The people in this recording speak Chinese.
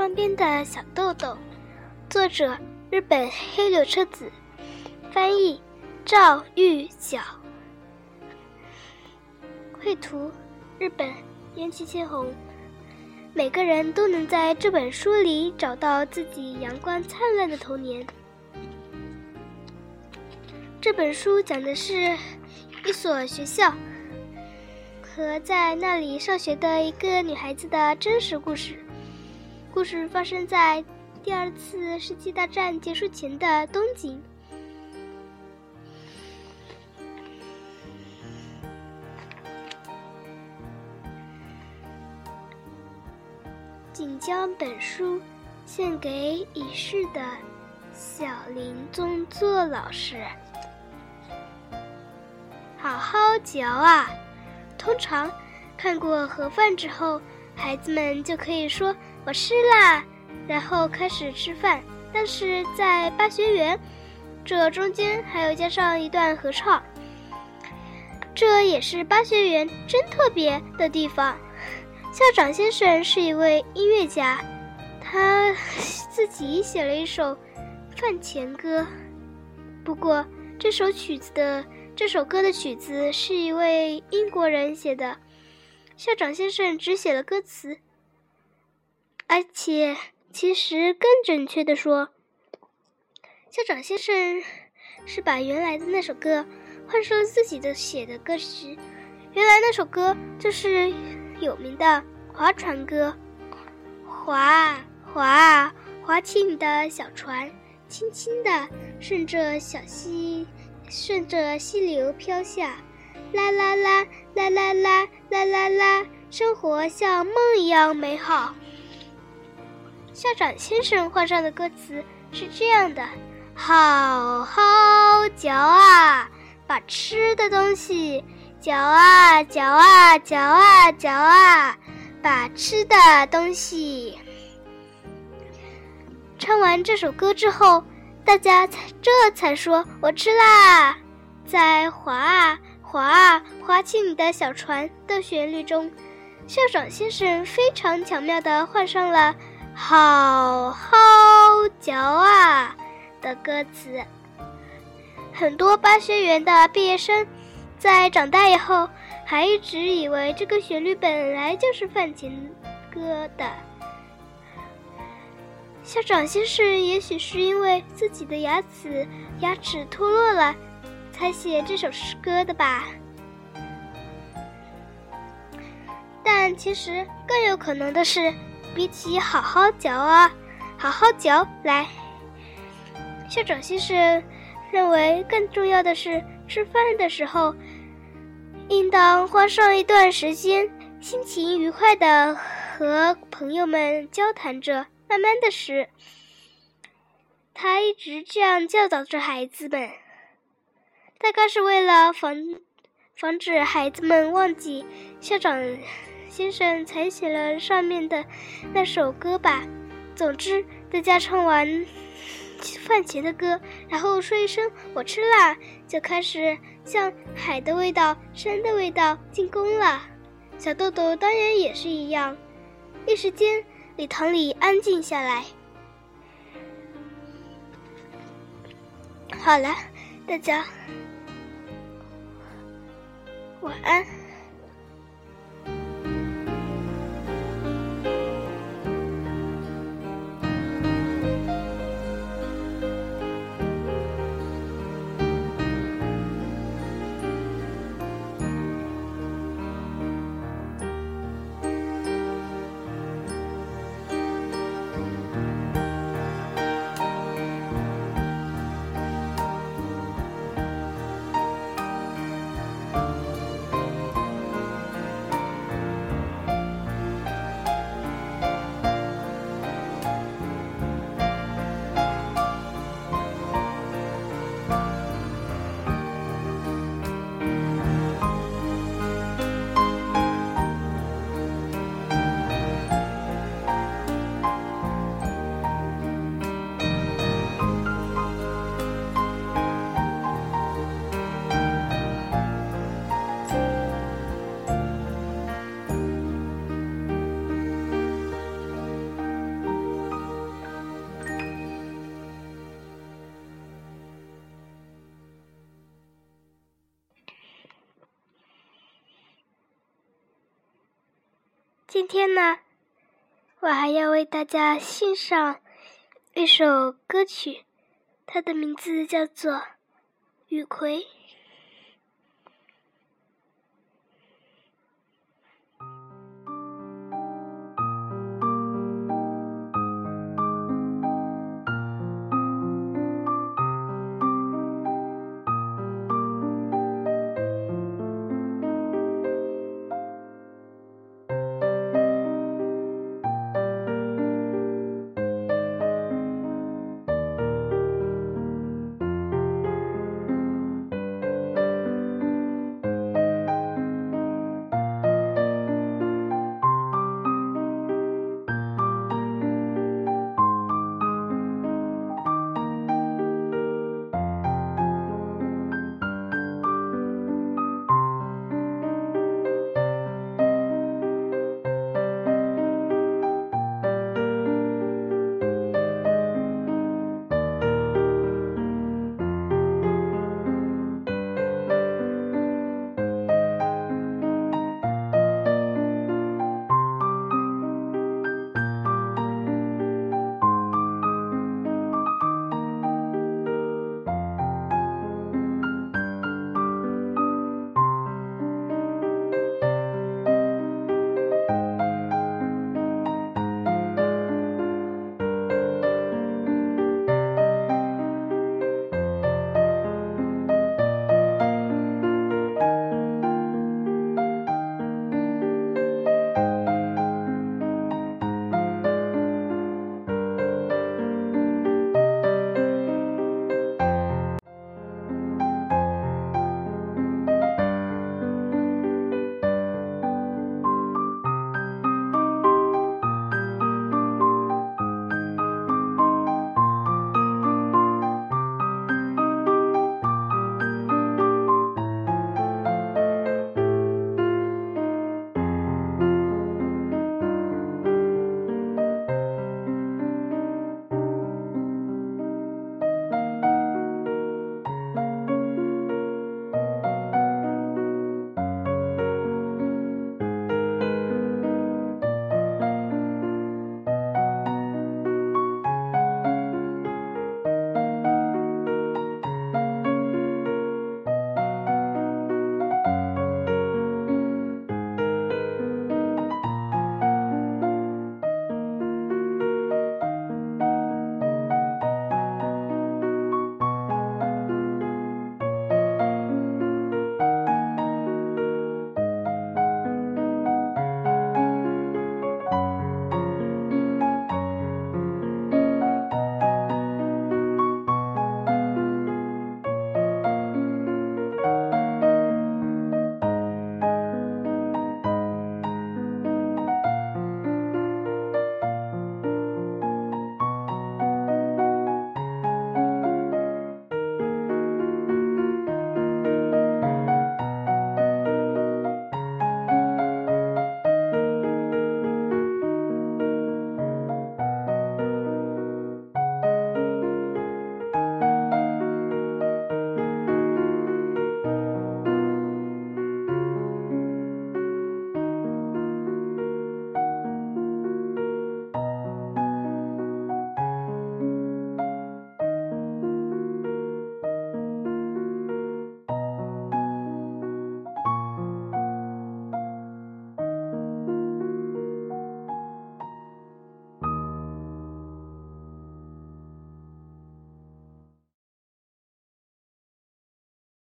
窗边的小豆豆，作者日本黑柳彻子，翻译赵玉晓，绘图日本烟气千红。每个人都能在这本书里找到自己阳光灿烂的童年。这本书讲的是一所学校和在那里上学的一个女孩子的真实故事。故事发生在第二次世界大战结束前的东京。请将本书献给已逝的小林宗作老师。好好嚼啊！通常看过盒饭之后，孩子们就可以说。我吃啦，然后开始吃饭。但是在巴学园，这中间还要加上一段合唱。这也是巴学园真特别的地方。校长先生是一位音乐家，他自己写了一首饭前歌。不过这首曲子的这首歌的曲子是一位英国人写的，校长先生只写了歌词。而且，其实更准确的说，校长先生是把原来的那首歌换成了自己的写的歌词。原来那首歌就是有名的《划船歌》，划啊划啊，划起你的小船，轻轻地顺着小溪，顺着溪流飘下，啦啦啦啦啦啦啦啦啦，生活像梦一样美好。校长先生画上的歌词是这样的：好好嚼啊，把吃的东西嚼啊嚼啊嚼啊嚼啊，把吃的东西。唱完这首歌之后，大家才这才说我吃啦。在划啊划啊划起你的小船的旋律中，校长先生非常巧妙地换上了。好好嚼啊的歌词，很多巴学园的毕业生在长大以后，还一直以为这个旋律本来就是饭前歌的。校长先生也许是因为自己的牙齿牙齿脱落了，才写这首诗歌的吧。但其实更有可能的是。比起好好嚼啊，好好嚼来，校长先生认为更重要的是吃饭的时候，应当花上一段时间，心情愉快的和朋友们交谈着，慢慢的吃。他一直这样教导着孩子们，大概是为了防防止孩子们忘记校长。先生才写了上面的那首歌吧。总之，大家唱完饭前的歌，然后说一声“我吃啦”，就开始向海的味道、山的味道进攻了。小豆豆当然也是一样。一时间，礼堂里安静下来。好了，大家晚安。今天呢，我还要为大家欣赏一首歌曲，它的名字叫做《雨葵》。